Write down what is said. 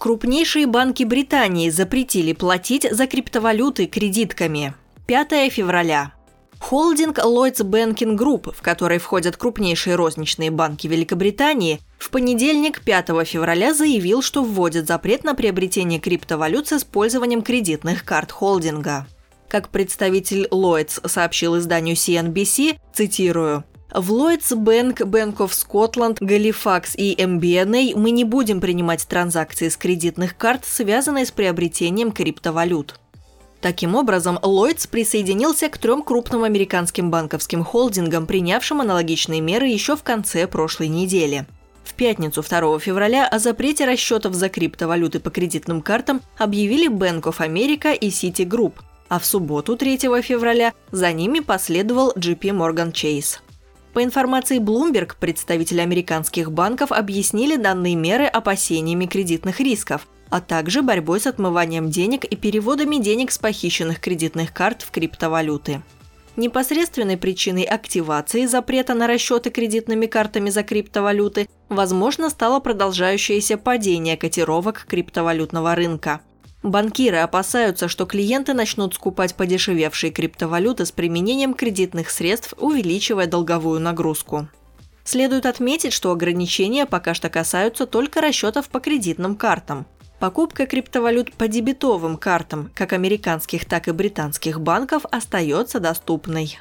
Крупнейшие банки Британии запретили платить за криптовалюты кредитками. 5 февраля. Холдинг Lloyds Banking Group, в который входят крупнейшие розничные банки Великобритании, в понедельник, 5 февраля, заявил, что вводит запрет на приобретение криптовалют с использованием кредитных карт холдинга. Как представитель Lloyds сообщил изданию CNBC, цитирую, в Lloyds Bank, Bank of Scotland, Галифакс и MBNA мы не будем принимать транзакции с кредитных карт, связанные с приобретением криптовалют. Таким образом, Lloyds присоединился к трем крупным американским банковским холдингам, принявшим аналогичные меры еще в конце прошлой недели. В пятницу 2 февраля о запрете расчетов за криптовалюты по кредитным картам объявили Bank of America и Citigroup, а в субботу 3 февраля за ними последовал JP Morgan Chase. По информации Bloomberg, представители американских банков объяснили данные меры опасениями кредитных рисков, а также борьбой с отмыванием денег и переводами денег с похищенных кредитных карт в криптовалюты. Непосредственной причиной активации запрета на расчеты кредитными картами за криптовалюты, возможно, стало продолжающееся падение котировок криптовалютного рынка – Банкиры опасаются, что клиенты начнут скупать подешевевшие криптовалюты с применением кредитных средств, увеличивая долговую нагрузку. Следует отметить, что ограничения пока что касаются только расчетов по кредитным картам. Покупка криптовалют по дебетовым картам как американских, так и британских банков остается доступной.